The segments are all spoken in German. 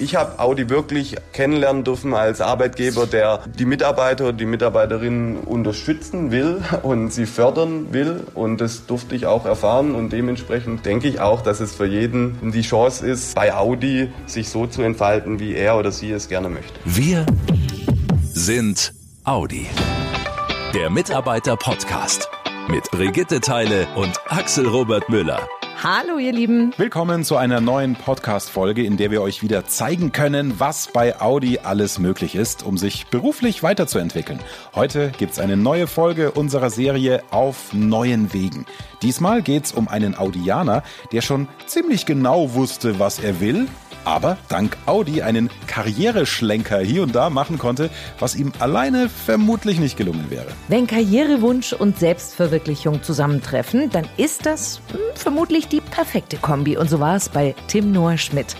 Ich habe Audi wirklich kennenlernen dürfen als Arbeitgeber, der die Mitarbeiter, die Mitarbeiterinnen unterstützen will und sie fördern will. Und das durfte ich auch erfahren. Und dementsprechend denke ich auch, dass es für jeden die Chance ist, bei Audi sich so zu entfalten, wie er oder sie es gerne möchte. Wir sind Audi. Der Mitarbeiter-Podcast mit Brigitte Teile und Axel Robert Müller. Hallo ihr Lieben. Willkommen zu einer neuen Podcast-Folge, in der wir euch wieder zeigen können, was bei Audi alles möglich ist, um sich beruflich weiterzuentwickeln. Heute gibt's eine neue Folge unserer Serie Auf neuen Wegen. Diesmal geht's um einen Audianer, der schon ziemlich genau wusste, was er will aber dank Audi einen Karriereschlenker hier und da machen konnte, was ihm alleine vermutlich nicht gelungen wäre. Wenn Karrierewunsch und Selbstverwirklichung zusammentreffen, dann ist das hm, vermutlich die perfekte Kombi. Und so war es bei Tim Noah Schmidt.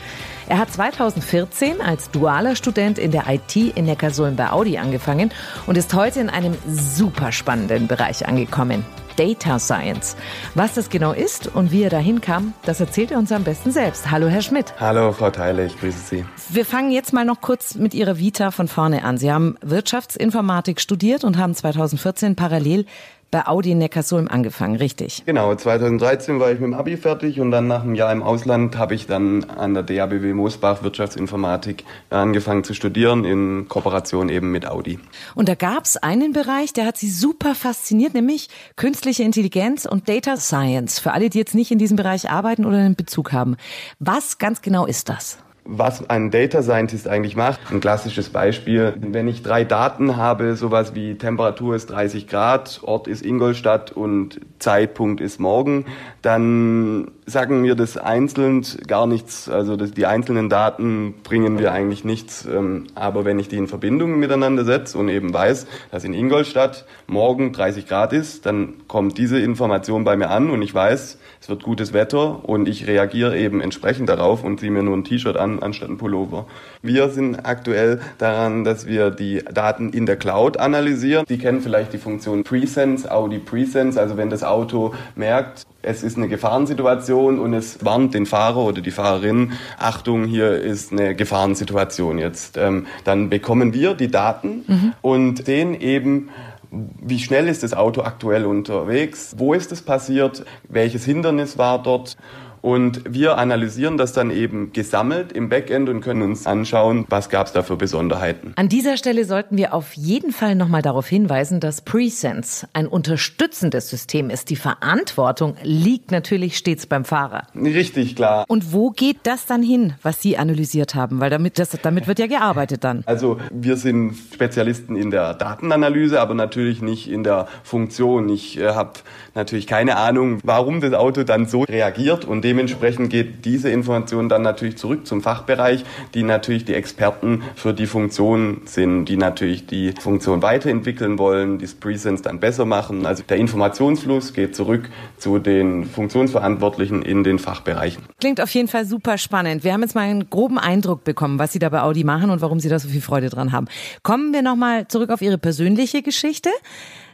Er hat 2014 als dualer Student in der IT in Neckarsulm bei Audi angefangen und ist heute in einem super spannenden Bereich angekommen. Data Science. Was das genau ist und wie er dahin kam, das erzählt er uns am besten selbst. Hallo, Herr Schmidt. Hallo, Frau Teile, ich grüße Sie. Wir fangen jetzt mal noch kurz mit Ihrer Vita von vorne an. Sie haben Wirtschaftsinformatik studiert und haben 2014 parallel bei Audi Neckarsulm angefangen, richtig? Genau, 2013 war ich mit dem Abi fertig und dann nach einem Jahr im Ausland habe ich dann an der DABW Moosbach Wirtschaftsinformatik angefangen zu studieren in Kooperation eben mit Audi. Und da gab es einen Bereich, der hat Sie super fasziniert, nämlich künstliche Intelligenz und Data Science. Für alle, die jetzt nicht in diesem Bereich arbeiten oder einen Bezug haben. Was ganz genau ist das? Was ein Data Scientist eigentlich macht. Ein klassisches Beispiel, wenn ich drei Daten habe, sowas wie Temperatur ist 30 Grad, Ort ist Ingolstadt und Zeitpunkt ist morgen, dann sagen wir das einzeln gar nichts, also die einzelnen Daten bringen wir eigentlich nichts. Ähm, aber wenn ich die in Verbindung miteinander setze und eben weiß, dass in Ingolstadt morgen 30 Grad ist, dann kommt diese Information bei mir an und ich weiß, es wird gutes Wetter und ich reagiere eben entsprechend darauf und ziehe mir nur ein T-Shirt an, anstatt ein Pullover. Wir sind aktuell daran, dass wir die Daten in der Cloud analysieren. Die kennen vielleicht die Funktion Presense, Audi Presense, also wenn das Auto merkt, es ist eine Gefahrensituation und es warnt den Fahrer oder die Fahrerin, Achtung, hier ist eine Gefahrensituation jetzt. Ähm, dann bekommen wir die Daten mhm. und sehen eben, wie schnell ist das Auto aktuell unterwegs, wo ist es passiert, welches Hindernis war dort und wir analysieren das dann eben gesammelt im Backend und können uns anschauen, was gab es da für Besonderheiten. An dieser Stelle sollten wir auf jeden Fall nochmal darauf hinweisen, dass Presense ein unterstützendes System ist. Die Verantwortung liegt natürlich stets beim Fahrer. Richtig, klar. Und wo geht das dann hin, was Sie analysiert haben? Weil damit, das, damit wird ja gearbeitet dann. Also wir sind Spezialisten in der Datenanalyse, aber natürlich nicht in der Funktion. Ich äh, habe natürlich keine Ahnung, warum das Auto dann so reagiert und dementsprechend geht diese Information dann natürlich zurück zum Fachbereich, die natürlich die Experten für die Funktion sind, die natürlich die Funktion weiterentwickeln wollen, das Presence dann besser machen. Also der Informationsfluss geht zurück zu den Funktionsverantwortlichen in den Fachbereichen. Klingt auf jeden Fall super spannend. Wir haben jetzt mal einen groben Eindruck bekommen, was Sie da bei Audi machen und warum Sie da so viel Freude dran haben. Kommen wir nochmal zurück auf Ihre persönliche Geschichte.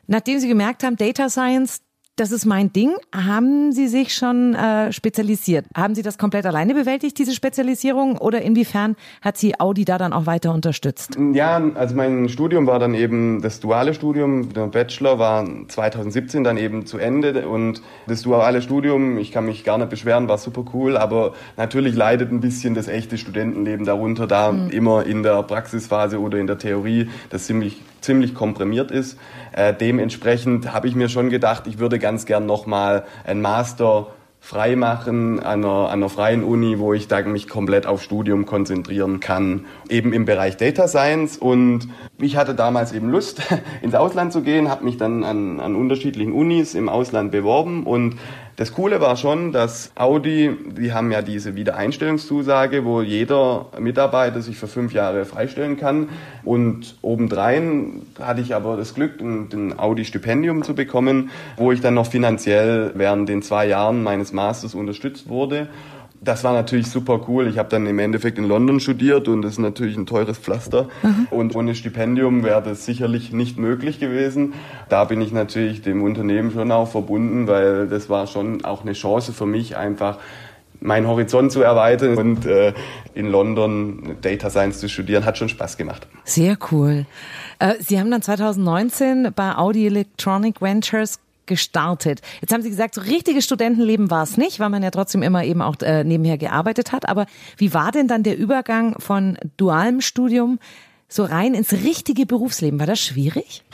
Nachdem Sie gemerkt haben, Data Science, das ist mein Ding. Haben Sie sich schon äh, spezialisiert? Haben Sie das komplett alleine bewältigt, diese Spezialisierung? Oder inwiefern hat Sie Audi da dann auch weiter unterstützt? Ja, also mein Studium war dann eben das duale Studium. Der Bachelor war 2017 dann eben zu Ende. Und das duale Studium, ich kann mich gar nicht beschweren, war super cool. Aber natürlich leidet ein bisschen das echte Studentenleben darunter, da mhm. immer in der Praxisphase oder in der Theorie das ziemlich ziemlich komprimiert ist. Äh, dementsprechend habe ich mir schon gedacht, ich würde ganz gern nochmal ein Master freimachen an einer, an einer freien Uni, wo ich da mich komplett auf Studium konzentrieren kann, eben im Bereich Data Science. Und ich hatte damals eben Lust, ins Ausland zu gehen, habe mich dann an, an unterschiedlichen Unis im Ausland beworben und das Coole war schon, dass Audi, die haben ja diese Wiedereinstellungszusage, wo jeder Mitarbeiter sich für fünf Jahre freistellen kann. Und obendrein hatte ich aber das Glück, ein Audi-Stipendium zu bekommen, wo ich dann noch finanziell während den zwei Jahren meines Masters unterstützt wurde das war natürlich super cool. Ich habe dann im Endeffekt in London studiert und das ist natürlich ein teures Pflaster. Mhm. Und ohne Stipendium wäre das sicherlich nicht möglich gewesen. Da bin ich natürlich dem Unternehmen schon auch verbunden, weil das war schon auch eine Chance für mich, einfach meinen Horizont zu erweitern und äh, in London Data Science zu studieren, hat schon Spaß gemacht. Sehr cool. Äh, Sie haben dann 2019 bei Audi Electronic Ventures gestartet. Jetzt haben Sie gesagt, so richtiges Studentenleben war es nicht, weil man ja trotzdem immer eben auch äh, nebenher gearbeitet hat. Aber wie war denn dann der Übergang von dualem Studium so rein ins richtige Berufsleben. War das schwierig?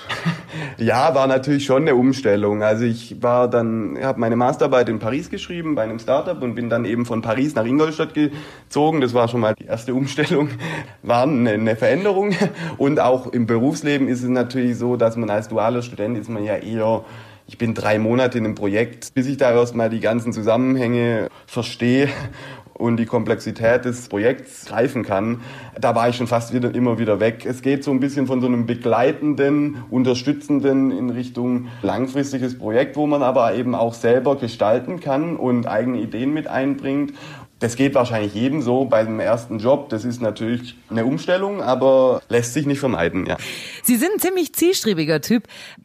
Ja, war natürlich schon eine Umstellung. Also ich war dann, habe meine Masterarbeit in Paris geschrieben bei einem Startup und bin dann eben von Paris nach Ingolstadt gezogen. Das war schon mal die erste Umstellung, war eine, eine Veränderung. Und auch im Berufsleben ist es natürlich so, dass man als dualer Student ist man ja eher ich bin drei Monate in einem Projekt, bis ich da erstmal die ganzen Zusammenhänge verstehe und die Komplexität des Projekts greifen kann, da war ich schon fast wieder, immer wieder weg. Es geht so ein bisschen von so einem begleitenden, unterstützenden in Richtung langfristiges Projekt, wo man aber eben auch selber gestalten kann und eigene Ideen mit einbringt das geht wahrscheinlich jedem so beim ersten Job. Das ist natürlich eine Umstellung, aber lässt sich nicht vermeiden, ja. Sie sind ein ziemlich zielstrebiger Typ.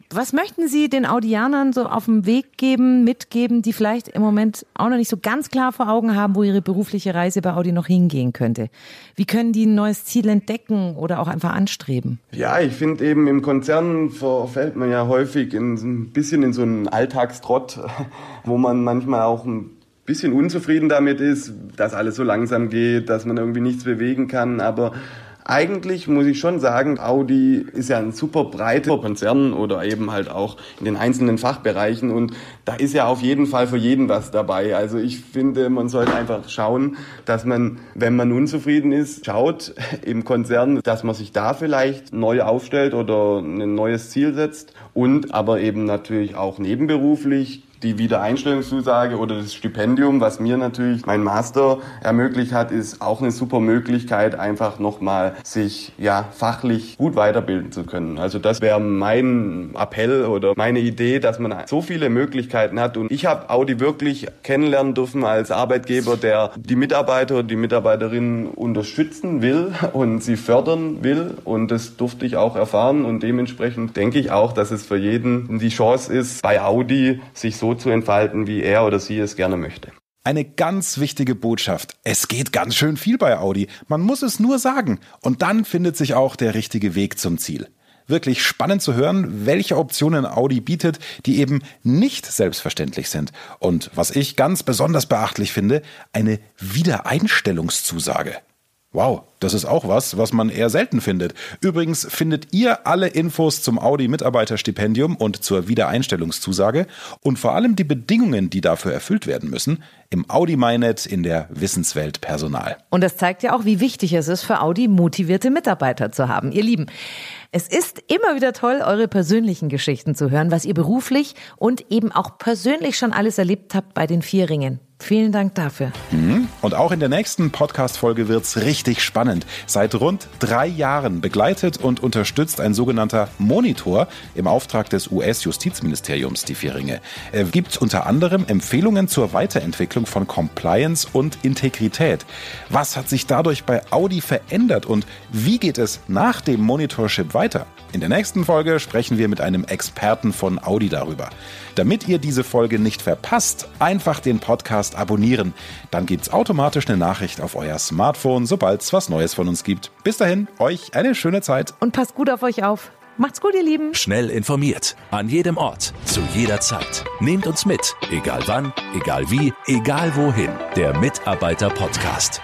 Was möchten Sie den Audianern so auf den Weg geben, mitgeben, die vielleicht im Moment auch noch nicht so ganz klar vor Augen haben, wo ihre berufliche Reise bei Audi noch hingehen könnte? Wie können die ein neues Ziel entdecken oder auch einfach anstreben? Ja, ich finde eben im Konzern verfällt man ja häufig in, ein bisschen in so einen Alltagstrott, wo man manchmal auch ein bisschen unzufrieden damit ist, dass alles so langsam geht, dass man irgendwie nichts bewegen kann. Aber eigentlich muss ich schon sagen, Audi ist ja ein super breiter Konzern oder eben halt auch in den einzelnen Fachbereichen und da ist ja auf jeden Fall für jeden was dabei. Also ich finde, man sollte einfach schauen, dass man, wenn man unzufrieden ist, schaut im Konzern, dass man sich da vielleicht neu aufstellt oder ein neues Ziel setzt und aber eben natürlich auch nebenberuflich die Wiedereinstellungszusage oder das Stipendium, was mir natürlich mein Master ermöglicht hat, ist auch eine super Möglichkeit, einfach nochmal sich ja fachlich gut weiterbilden zu können. Also das wäre mein Appell oder meine Idee, dass man so viele Möglichkeiten hat. Und ich habe Audi wirklich kennenlernen dürfen als Arbeitgeber, der die Mitarbeiter, die Mitarbeiterinnen unterstützen will und sie fördern will. Und das durfte ich auch erfahren. Und dementsprechend denke ich auch, dass es für jeden die Chance ist, bei Audi sich so so zu entfalten, wie er oder sie es gerne möchte. Eine ganz wichtige Botschaft. Es geht ganz schön viel bei Audi. Man muss es nur sagen. Und dann findet sich auch der richtige Weg zum Ziel. Wirklich spannend zu hören, welche Optionen Audi bietet, die eben nicht selbstverständlich sind. Und was ich ganz besonders beachtlich finde, eine Wiedereinstellungszusage. Wow, das ist auch was, was man eher selten findet. Übrigens findet ihr alle Infos zum Audi-Mitarbeiterstipendium und zur Wiedereinstellungszusage und vor allem die Bedingungen, die dafür erfüllt werden müssen, im Audi MyNet in der Wissenswelt Personal. Und das zeigt ja auch, wie wichtig es ist, für Audi motivierte Mitarbeiter zu haben. Ihr Lieben, es ist immer wieder toll, eure persönlichen Geschichten zu hören, was ihr beruflich und eben auch persönlich schon alles erlebt habt bei den Vierringen. Vielen Dank dafür. Mhm. Und auch in der nächsten Podcast-Folge wird's richtig spannend. Seit rund drei Jahren begleitet und unterstützt ein sogenannter Monitor im Auftrag des US-Justizministeriums die Vierringe. Er gibt unter anderem Empfehlungen zur Weiterentwicklung von Compliance und Integrität. Was hat sich dadurch bei Audi verändert und wie geht es nach dem Monitorship weiter? In der nächsten Folge sprechen wir mit einem Experten von Audi darüber. Damit ihr diese Folge nicht verpasst, einfach den Podcast abonnieren. Dann gibt's automatisch eine Nachricht auf euer Smartphone, sobald es was Neues von uns gibt. Bis dahin, euch eine schöne Zeit. Und passt gut auf euch auf. Macht's gut, ihr Lieben. Schnell informiert. An jedem Ort. Zu jeder Zeit. Nehmt uns mit. Egal wann, egal wie, egal wohin. Der Mitarbeiter-Podcast.